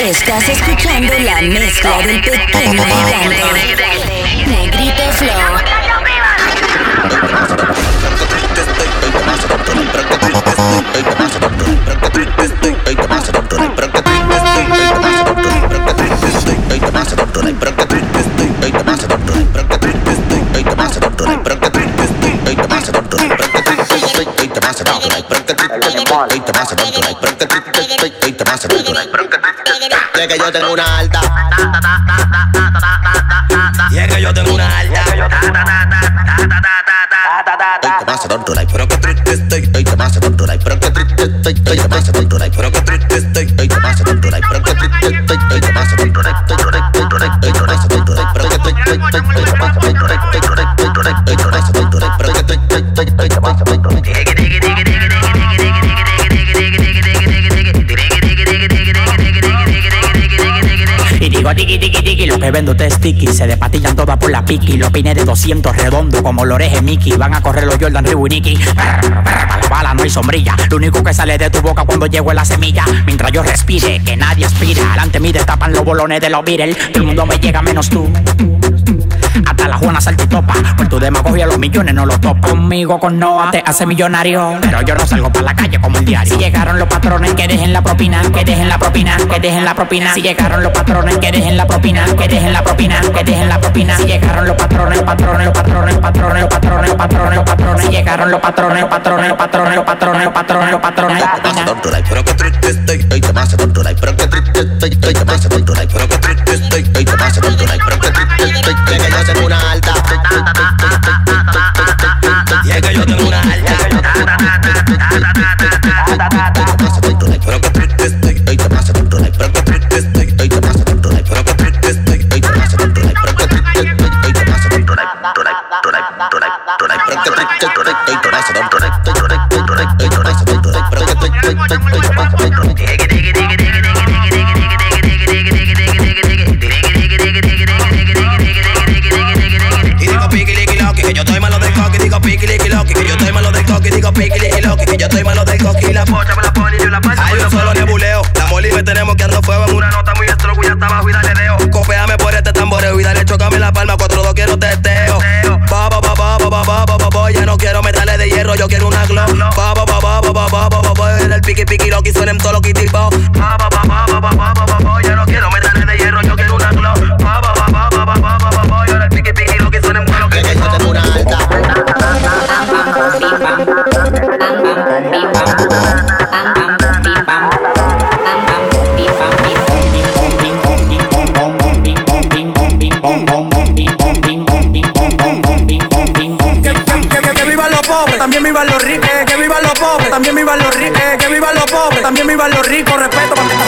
Estás escuchando la mezcla del pequeño gigante. Negrito Flow. es que yo tengo una alta. Y es que yo tengo una alta. Y es que yo tengo una alta. Que vendo te sticky Se despatillan todas por la piqui. Los pines de 200 redondo como los orejes Mickey. Van a correr los Jordan Reebok y Nicky. Bala no hay sombrilla. Lo único que sale de tu boca cuando llego es la semilla. Mientras yo respire, que nadie aspira. Delante mí destapan los bolones de los Beatles. Todo el mundo me llega menos tú hasta la Juana saltitopa Por tu demagogia los millones no los topa Conmigo con Noah te hace millonario Pero yo no salgo para la calle como el diario Si llegaron los patrones que dejen la propina Que dejen la propina, que dejen la propina Si llegaron los patrones que dejen la propina Que dejen la propina, que dejen la propina Si llegaron los patrones, patrones, los patrones, patrones, los patrones, patrones, los patrones Si llegaron los patrones, patrones, los patrones, patrones, los patrones, los patrones,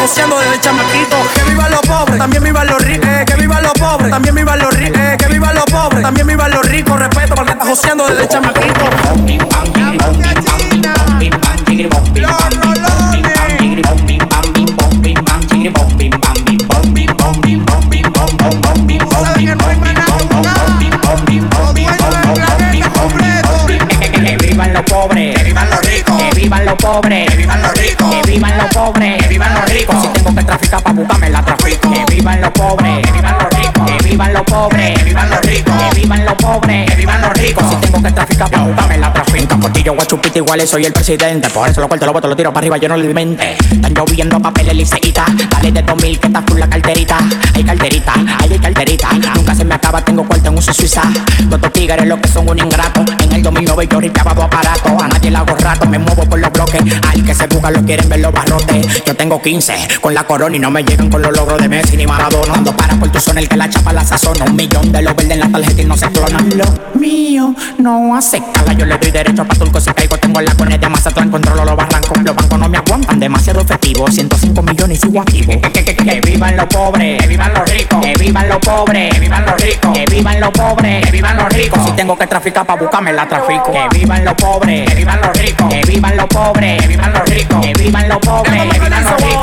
Joseando desde chamaquito. Que vivan los pobres, también vivan los ricos. Que, que vivan los pobres, también vivan los ricos. Que, que vivan los pobres, también vivan los ricos. Respeto para que está joseando desde chamaquito. Que vivan los pobres, que vivan los ricos, que vivan los ricos, que vivan los pobres, que vivan los Si tengo que traficar pa' buscarme la trafico. Que vivan los pobres, que vivan los ricos, que vivan los pobres, que vivan los ricos, los pobres, que vivan los ricos. Si tengo que traficar pa' buscarme la trafico. Portillo, guachupita, igual soy el presidente. Por eso lo corto, lo boto, lo tiro para arriba, yo no le mente. Están lloviendo papeles liceíta. Dale de 2000 que está full la carterita. Hay carterita, hay carterita. Nunca se me acaba, tengo cuarto en uso suiza. Todos estos tigres lo que son un ingrato. En el 2009 yo ripiaba dos aparatos. A nadie le hago rato, me muevo por los bloques. Al que se busca lo quieren ver los barrotes. Yo tengo 15 con la corona y no me llegan con los logros de Messi ni Maradona. Ando para por tu zona el que la chapa la sazona. Un millón de los verdes en la tarjeta y no se clonan. Lo mío no hace cala. Yo le doy derecho a Paturco si caigo. Tengo la coneta de Mazatlán, controlo los barrancos. Los bancos no me aguantan, demasiado efectivo. 105 millones y sigo activo. Que, que, que, que vivan los pobres, que vivan los ricos. Que vivan los pobres, que vivan los ricos. Que vivan los pobres, que vivan los ricos. Si tengo que traficar para buscarme la trafico. Que vivan los pobres, que vivan los ricos. Que vivan los pobres, que vivan los ricos. Que vivan los pobres, que vivan los ricos.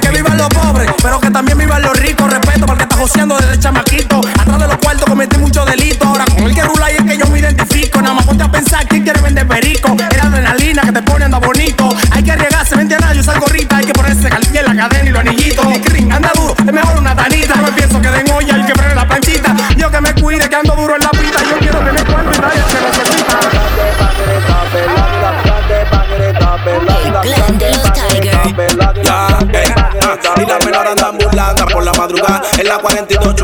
Que Eh, vivan los pobres, pero que también vivan los ricos respeto porque está joseando desde chamaquito. Atrás de los cuartos cometí muchos delitos. Ahora con el que rula y es que yo me identifico. Nada más ponte a pensar quién quiere vender perico. Era adrenalina que te pone anda bonito. Hay que arriesgarse, vente a yo salgo rita. Hay que ponerse caliente la cadena y los anillitos. Mi crin, anda duro, es mejor una tanita. No me pienso que den olla el que prende la planchita. Yo que me cuide, que ando duro en la pita. Yo quiero tener cuerpo y nadie se necesita. Tiger. Yeah, hey, ah, ah, madrugada en la 42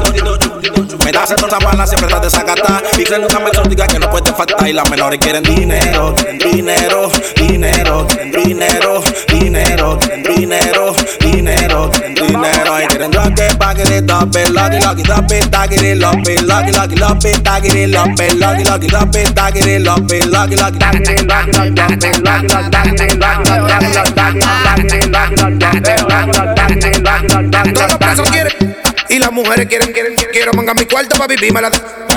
Me das esa bala, siempre estás desacatada. Y creen una exótica que no puede faltar. Y las menores quieren dinero, dinero, dinero, dinero, dinero, dinero, dinero, dinero. Y quieren drug it, back it up, it, lock it, lock it up, it, tag it up, it, lock it, lock it up, it, tag it up, it, lock it, lock it up, it, tag it up, it, lock it, lock it, tag it, lock it, lock it, lock it, lock it, lock it, lock it, lock it, lock it, y las mujeres quieren, quieren, quiero mangar mi cuarto para vivir la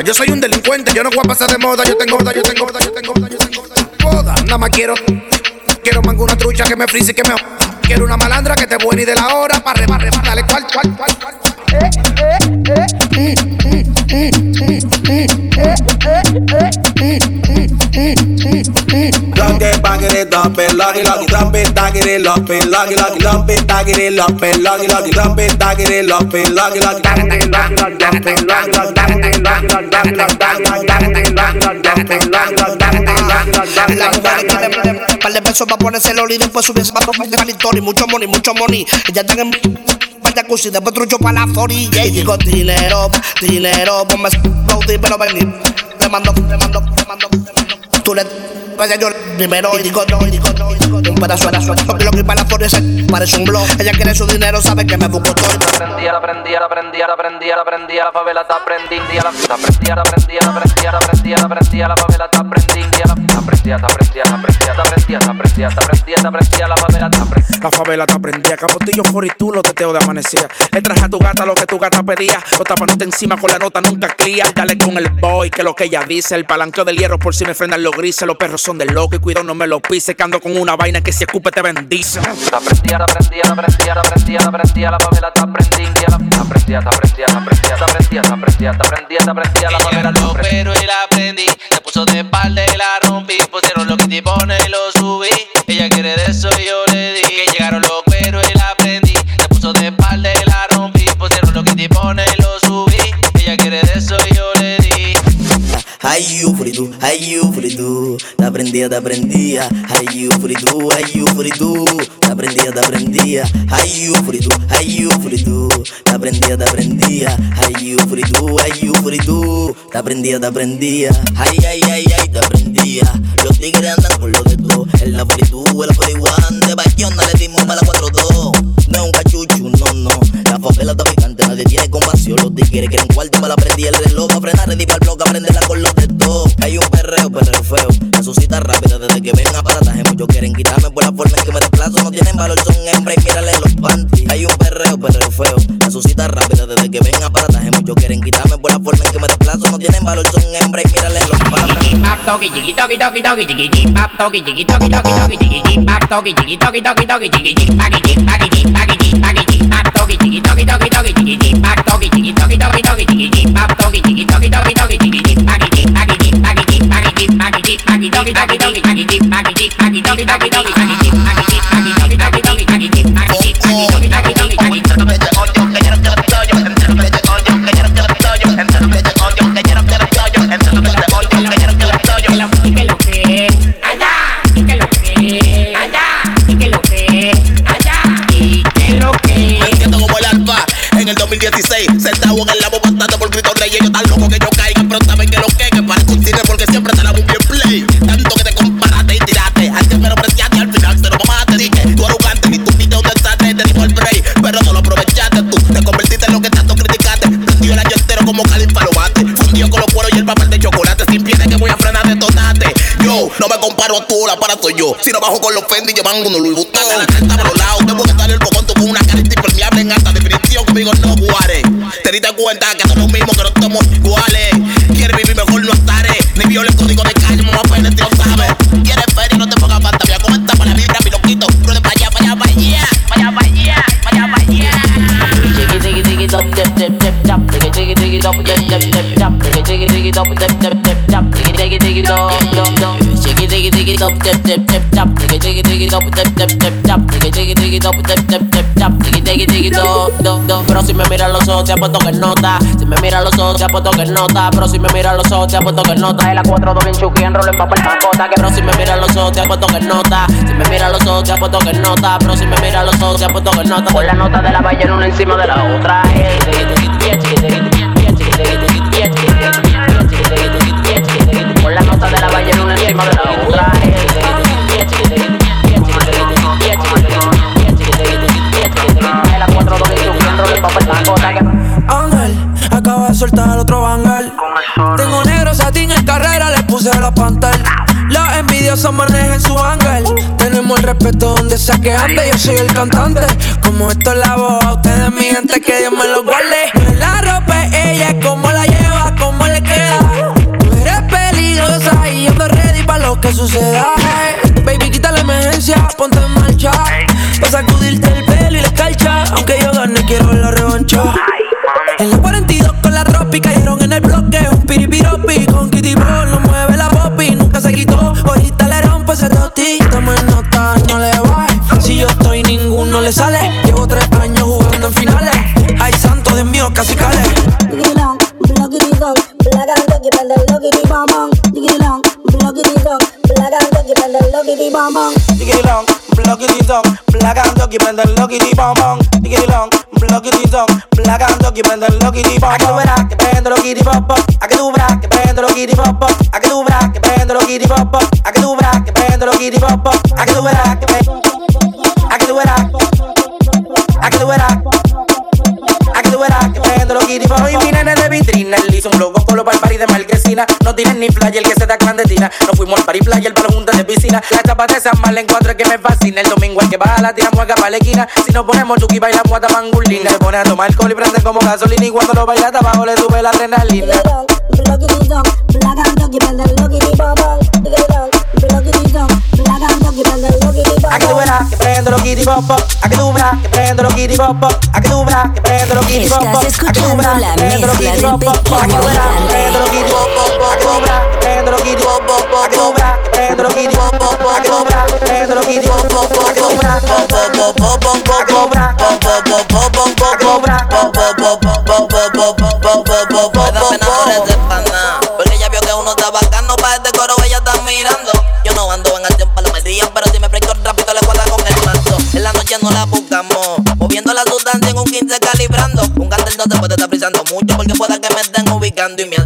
Yo soy un delincuente, yo no voy a pasar de moda. Yo tengo moda, yo tengo moda, yo tengo moda, yo tengo moda. Nada más quiero, quiero mangar una trucha que me frise y que me. Quiero una malandra que te buena y de la hora para remar, dale cual, cual, cual, cual. Eh, eh, eh, bagging it up and lock it up, dump it, lock it lock it dump it, lock it lock it dump it, lock it lock it it, lock it it, lock it it, lock it it, lock it it, lock it it, lock it y money, mucho money. Después trucho la forilla yeah. y digo dinero, dinero, ella yo primero y digo no, y digo no, y digo no. Un pedazo de suerte, porque lo que para la flores parece un blog. Ella quiere su dinero, sabe que me busco todo. La prendía, la prendía, la prendía, la favela está prendida. La prendía, la prendía, la prendía, la favela está prendida. La prendía, la prendía, la prendía, la prendía, la favela está prendida. La favela está prendida, capotillo por y tú lo teteo de amanecía. Le traje a tu gata lo que tu gata pedía. Los tapanete encima con la nota nunca cría. Dale con el boy, que lo que ella dice. El palanqueo del hierro por si me frenan los grises. Los perros son del loco y cuidado no me lo pise, que ando con una vaina que si escupe te bendice. La prendía, la prendía, la prendía, la prendía, la prendía, la favela está prendida. La prendía, la prendía, la prendía, la prendía, la prendía, la prendía, la prendía, la favela lo pero y la prendí. Se puso de espalda y la rompí. Pusieron lo que te pone y lo subí. Ella quiere de eso ay, you fritu. Te aprendía, te aprendía. Ay, you fritu, ay, you fritu. Te aprendía, te aprendía. Ay, you fritu, ay, you fritu. Te aprendía, te aprendía. Ay, you fritu, ay, you fritu. Te aprendía, te aprendía. Ay, ay, ay, ay, te aprendía. Los tigres andan con lo de todo. En la fritu, el la 41. De Bayona le dimos para la 4-2. No un cachuchu, no, no. La favela está picante, nadie tiene compasión. Los tigres quieren cuarto para la prendí el reloj. A frenar, para el bloque, la con los todo. Hay un perreo, perreo feo. La suscita rápida desde que ven aparataje. Muchos quieren quitarme por la forma en que me desplazo. No tienen valor, son hembras y mírale los panties. Hay un perreo, perreo feo. La suscita rápida desde que ven aparataje. Muchos quieren quitarme por la forma en que me desplazo. No tienen valor, son hembras y mírale los panties que lo 2016. Sentado en el labo bastante por gritos rey. Ellos tan locos que yo caiga. Pero saben que lo que, que parezco un cine porque siempre te la un bien play. Tanto que te comparaste y tiraste. Al pero apreciaste al final se lo mamaste. Dije, tú arrogante, ni tu video te sale, te dijo el break. Pero no lo aprovechaste tú. Te convertiste en lo que tanto criticaste. Prendió el año entero como califa lo mate. Fundió con los cueros y el papel de chocolate. Sin piedra que voy a frenar de tonate. Yo no me comparo a tú, la para soy yo. Si no bajo con los Fendi, llevan uno Louis ojos, te apuesto que nota. Si me mira a los ojos, te apuesto que nota. Pero si me mira a los ojos, te apuesto que nota. El a 4 doble en chuki, enrolo en papel macota. Que pero si me mira los ojos, te apuesto que nota. Si me mira los ojos, te apuesto que nota. Pero si me mira los ojos, te apuesto que nota. Con la nota de la ballena una encima de la otra. Con la nota de la ballena una encima de la otra. Respeto donde sea que ande. Yo soy el cantante. Como esto es la voz, a ustedes, mi gente, que Dios me lo guarde. La ropa, ella, cómo la lleva, cómo le queda. Tú eres peligrosa y yo estoy ready para lo que suceda. Baby, quita la emergencia, ponte en marcha. Pa' sacudirte el pelo y la escarcha. Aunque yo gane, quiero la revancha. En la 42 con la tropi cayeron en el bloque. Un piripiropi con Kitty Ball. No mueve la popi, nunca se quitó. Ahorita le rompe ese toti. En nota, no le le sale. Llevo tres años jugando en finales. Hay santos de mío casi cales. Que el blagando que para el pop verás que que prendo los guiri Hoy mi nene de vitrina Él hizo un logo colo para el de marquesina No tienen ni flyer que se da clandestina Nos fuimos al party playa, para junta de piscina La chapa de San Mal encuentro que me fascina El domingo el que baja la tira mueca para la esquina Si nos ponemos chuki bailamos hasta mangulina Se pone a tomar alcohol y prende como gasolina Y cuando lo baila hasta abajo le sube la adrenalina A que verás que prendo los guiri pop pop A que verás que prendo los guiri pop pop Estás A que tú verás escuchando la que prendo los mezcla del pop pop A que verás que prendo los guiri pop pop A que verás que prendo los guiri pop pop A que verás que prendo los guiri pop pop A que verás que prendo los guiri pop pop A que verás pop pop pop pop pop pop A que pop pop pop pop pop pop A que pop pop pop pop pop pop pop pop no la buscamos Moviendo la sustancia en un 15 calibrando. Un cartel no se puede estar frisando mucho Porque pueda que me estén ubicando Y me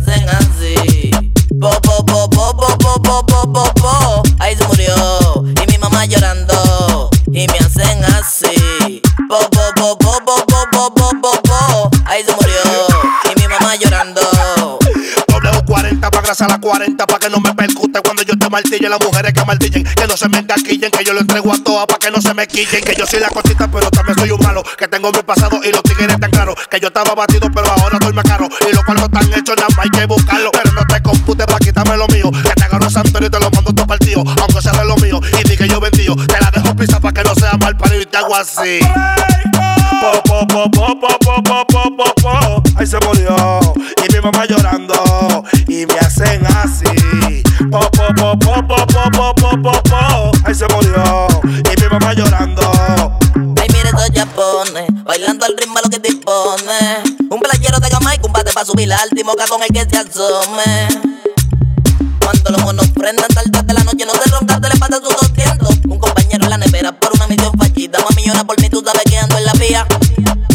W40 pa' grasa la 40 pa' que no me percute. Cuando yo te martille las mujeres que martillen que no se me encaquillen que yo lo entrego a todas pa' que no se me quillen. Que yo soy la cosita pero también soy un malo. Que tengo mi pasado y los tigres tan claros. Que yo estaba batido pero ahora estoy más caro. Y los cuartos están hechos nada más hay que buscarlo. Pero no te computes pa' quitarme lo mío. Que te agarro Santorio y te lo mando todo partido. Aunque sea de lo mío y di que yo vendío te la dejo pisa pa' que no sea mal parido y te hago así. Ahí se murió. Y mi mamá llorando y me hacen así. Po, po, po, po, po, po. Ahí se murió y mi mamá llorando. Ay, mire esos japones, bailando al ritmo a lo que dispone. Un playero de gama y combate pa' subir al timoca con el que se asome. Cuando los monos prendan tarde de la noche, no se ronca, te le pasa sus 200. Un compañero en la nevera por una misión fallida. Mami, llora por mí, tú sabes que ando en la vía.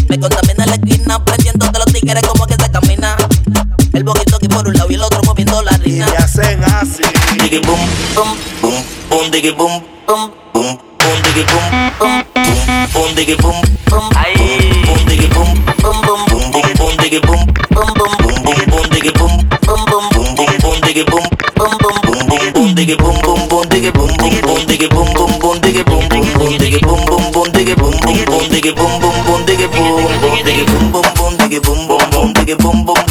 Me contamina en la esquina, prendiendo de los tigres como que se camina. El boquito aquí por un lado y Y hacen así. Diggy boom, boom, boom, boom, diggy boom, boom, boom, boom, diggy boom, boom, boom, boom, diggy boom, boom, boom, boom, diggy boom, boom, boom, boom, boom, boom, diggy boom, boom, boom, boom, boom, boom, diggy boom, boom, boom, boom, boom, boom, diggy boom, boom, boom, boom, boom, boom, diggy boom, boom, boom, diggy boom, boom, boom, diggy boom, boom, boom, diggy boom, boom, boom, diggy boom, boom, boom, diggy boom, boom, boom, diggy boom, boom, boom, diggy boom, boom, diggy boom, boom, boom, diggy boom, boom, boom, boom, boom, boom, diggy boom,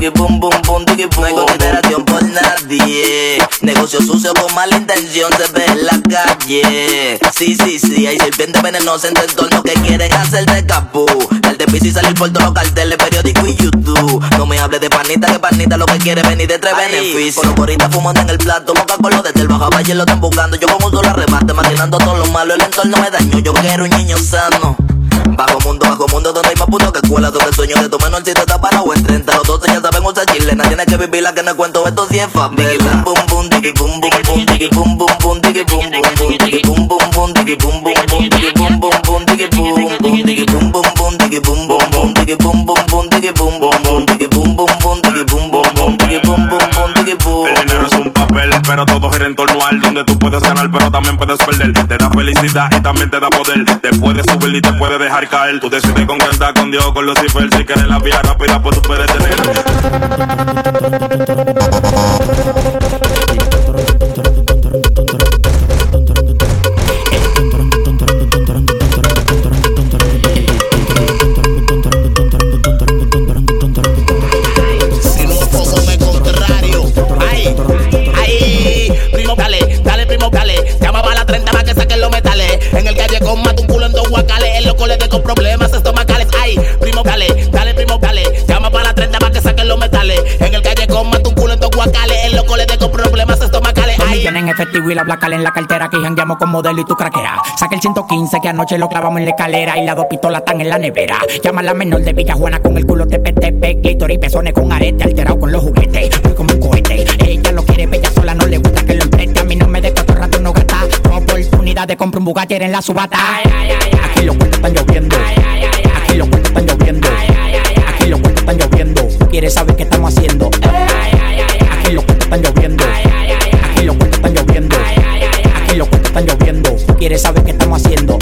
diggy boom, boom, boom, diggy boom. No hay consideración por nadie. Negocio sucio con mala intención se ve en la calle. Sí, sí, sí, hay serpientes venenosas en tu entorno que quieren hacerte capú. Darte piso y salir por todos los carteles, periódico y YouTube. No me hables de panita, que panita lo que quiere venir de tres beneficios. Con los coritas fumando en el plato, boca con los desde el bajo valle lo están buscando. Yo con un solo arrebate, maquinando todo lo malo, el entorno me daño. Yo quiero un niño sano. Bajo mundo, bajo mundo, donde hay más puto que escuela Donde el sueño de tu menorcito está parado en 30 Los 12 ya saben usar chilena Tienes que vivir la que no cuento esto si es favela Bum bum digi bum bum bum digi bum bum bum digi bum bum bum digi bum bum bum digi bum bum bum digi bum bum bum digi bum bum digi bum bum bum digi bum bum bum digi bum bum bum digi bum bum bum digi bum bum bum digi bum bum bum digi bum bum bum pero todo gira en torno al donde tú puedes ganar, pero también puedes perder. Te da felicidad y también te da poder. Te puedes subir y te puedes dejar caer. Tú decides con cuenta con Dios, con Lucifer. Si quieres la vía rápida, pues tú puedes tener. Y la placa en la cartera que jangueamos con modelo y tú craqueas. Saca el 115 que anoche lo clavamos en la escalera y las dos pistolas están en la nevera. Llama a la menor de Villa Juana con el culo tepe, clítoris y pezones con arete alterado con los juguetes. Voy como un cohete. Ella lo quiere, bella sola, no le gusta que lo empreste. A mí no me de cuatro rato no. Tengo oportunidad de comprar un Bugatti en la subata. Aquí los cuentos están lloviendo. Aquí los cuentos están lloviendo. Aquí los cuentos están lloviendo. ¿Quieres saber qué estamos haciendo? Aquí los cuentos están lloviendo. Están. ¿Quieres saber qué estamos haciendo?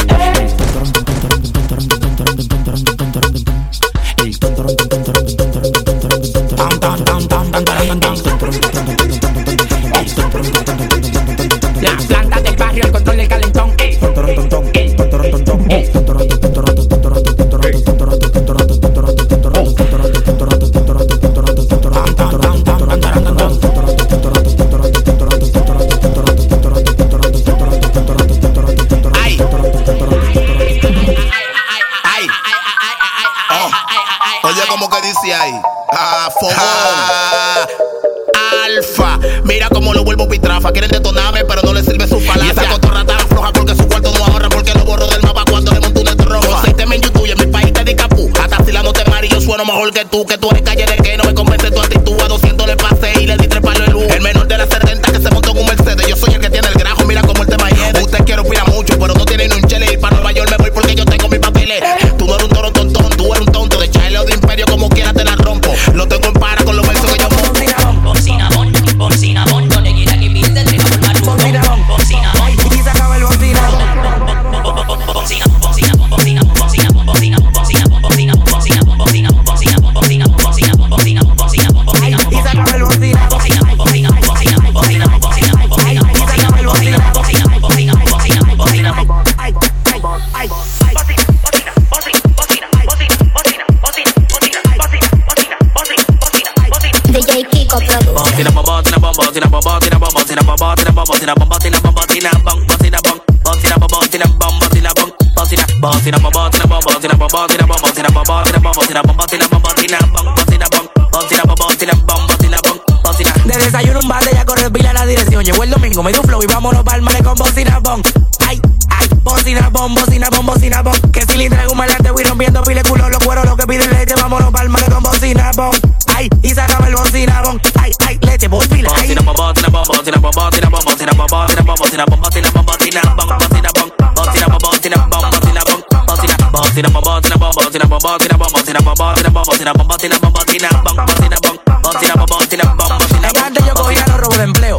Un bate ya corre pila la dirección. Llegó el domingo, me dio flow y vámonos pa'l mare con bocina bon. Ay, ay, bocina bon, bocina bon, bocina bon. Que le traigo un malante voy rompiendo pile culo, los cueros, lo que pide leche, vámonos pa'l mare con bocina bon. Ay, y se acaba el bocina bon. Ay, ay, leche, Bocina bom, bocina bom, bocina bom, bocina bom, bocina bom, bocina bom, bocina bom, bocina bom, bocina bom, bocina bom, bocina bom, bocina bom, bocina bom, bocina, bocina bocina bocina bocina bocina bocina bocina bocina bom, bocina bom, bocina bom, bocina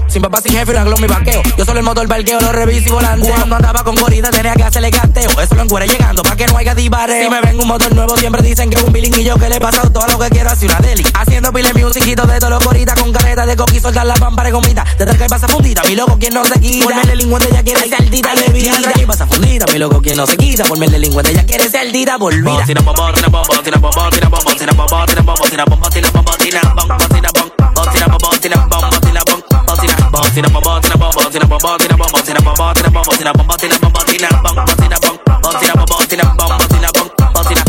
Sin papá, sin jefe, un mi vaqueo. Yo solo el motor, parqueo, lo reviso y volanteo. Cuando andaba con corrida tenía que hacerle gasteo. Eso lo encuere llegando pa' que no haya divareo. Si me ven un motor nuevo, siempre dicen que es un billing y yo que le he pasado todo lo que quiero hacer una deli. Haciendo pile musiquito de todos los con careta de coqui, soltar la pámpara de gomita. Detrás que pasa fundita, mi loco, quien no se quita. Por el delincuente ya quiere ser dita, le vida. que pasa fundita, mi loco, quien no se quita. Por el delincuente ya quiere ser dita, por vida. Bocina bom, bocina bom, bocina bom, bocina bom, bocina bom, bocina bom, bocina bom, bocina bom, bocina bom, bocina bom, bocina bom, bocina bom, bocina bom, bocina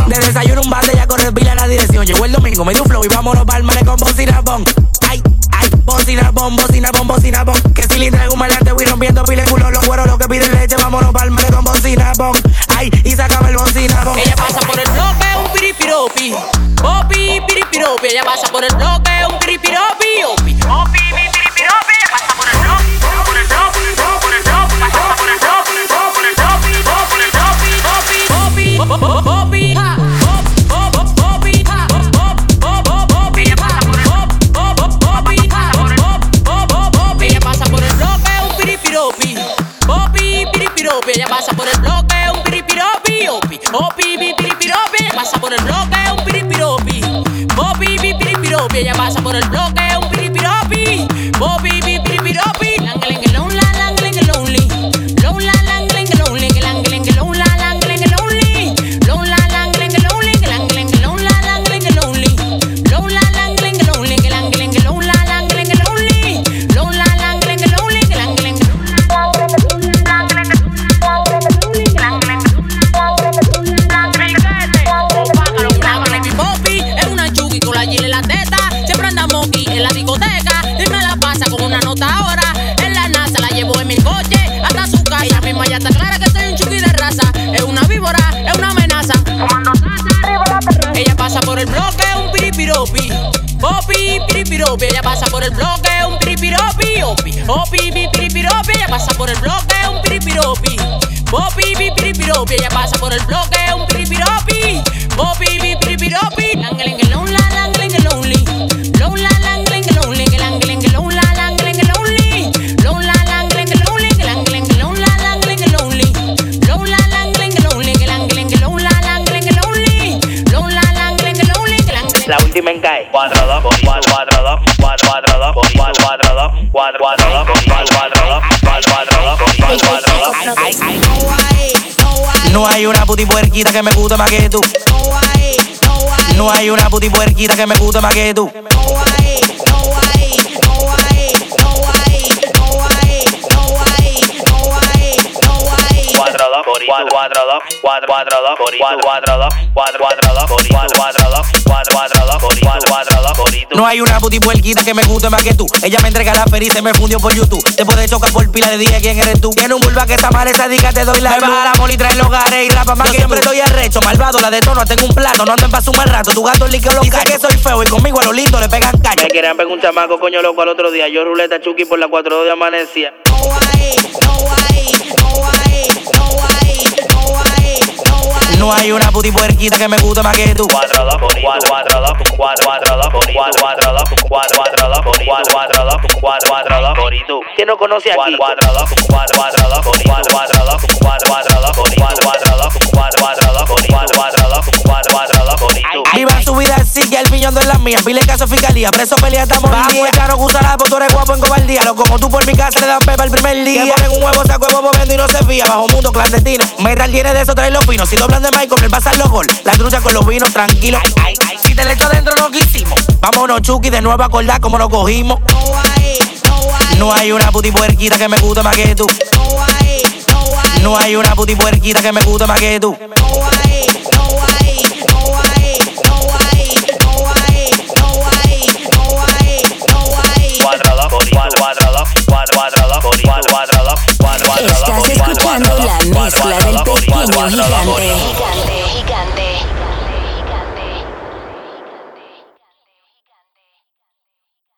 De desayuno un bate ya corre pila la dirección. Llegó el domingo, me dio un flow y vámonos pa'l mare con bocina bom. Ay, ay, bocina bom, bocina bom, bocina bom. Que le traigo un malante voy rompiendo pile culo los cueros, lo que piden leche, vámonos pa'l mare con bocina bom. Ay, y sacame el bocina bom. Ella pasa por el bloque, un piripiropi. Opi, piripiropi. Ella pasa por el bloque, un piripiropi. Opi, opi, No hay una puti puerquita que me guste más que tú. No hay una puti puerquita que me guste más que tú. No hay una puti puerquita que me guste más que tú. Ella me entrega la peri y se me fundió por YouTube. Te puede chocar por pila de día quién eres tú. Tiene un vulva que está mal, esa diga te doy la. Me baja la moli, trae los gares y rapa más Yo que siempre estoy arrecho, malvado, la de tono, tengo un plato. No ando en paso un mal rato, tu gato líquido lo Dice que soy feo y conmigo a lo lindo le pegan caña. Me quieren pegar un chamaco, coño loco, al otro día. Yo ruleta chuki por la 4 de amanecía. No hay no hay una puti puerquita que me guste más que tú. Cuatro no conoce aquí? Viva su vida, sigue el de las mías. Pile caso fiscalía, preso pelea, estamos en día. Caro, tú eres guapo en cobardía. Lo como tú por mi casa le dan pepa el primer día. Que ponen un huevo, saco huevo, y no se fía. Bajo mundo clandestino. Metal tiene de eso, trae los pinos. Si doblan de Michael, el pasar los gol. La trucha con los vinos, tranquilo. Si te le echo adentro, lo que hicimos. Vámonos, Chucky, de nuevo a acordar cómo nos cogimos. No hay una puti puerquita que me guste más que tú. No hay una puti puerquita que me guste más que tú. Cuatro, dos, cuatro, cuatro, dos, cuatro, cuatro, dos, Estás escuchando la mezcla del pequeño gigante.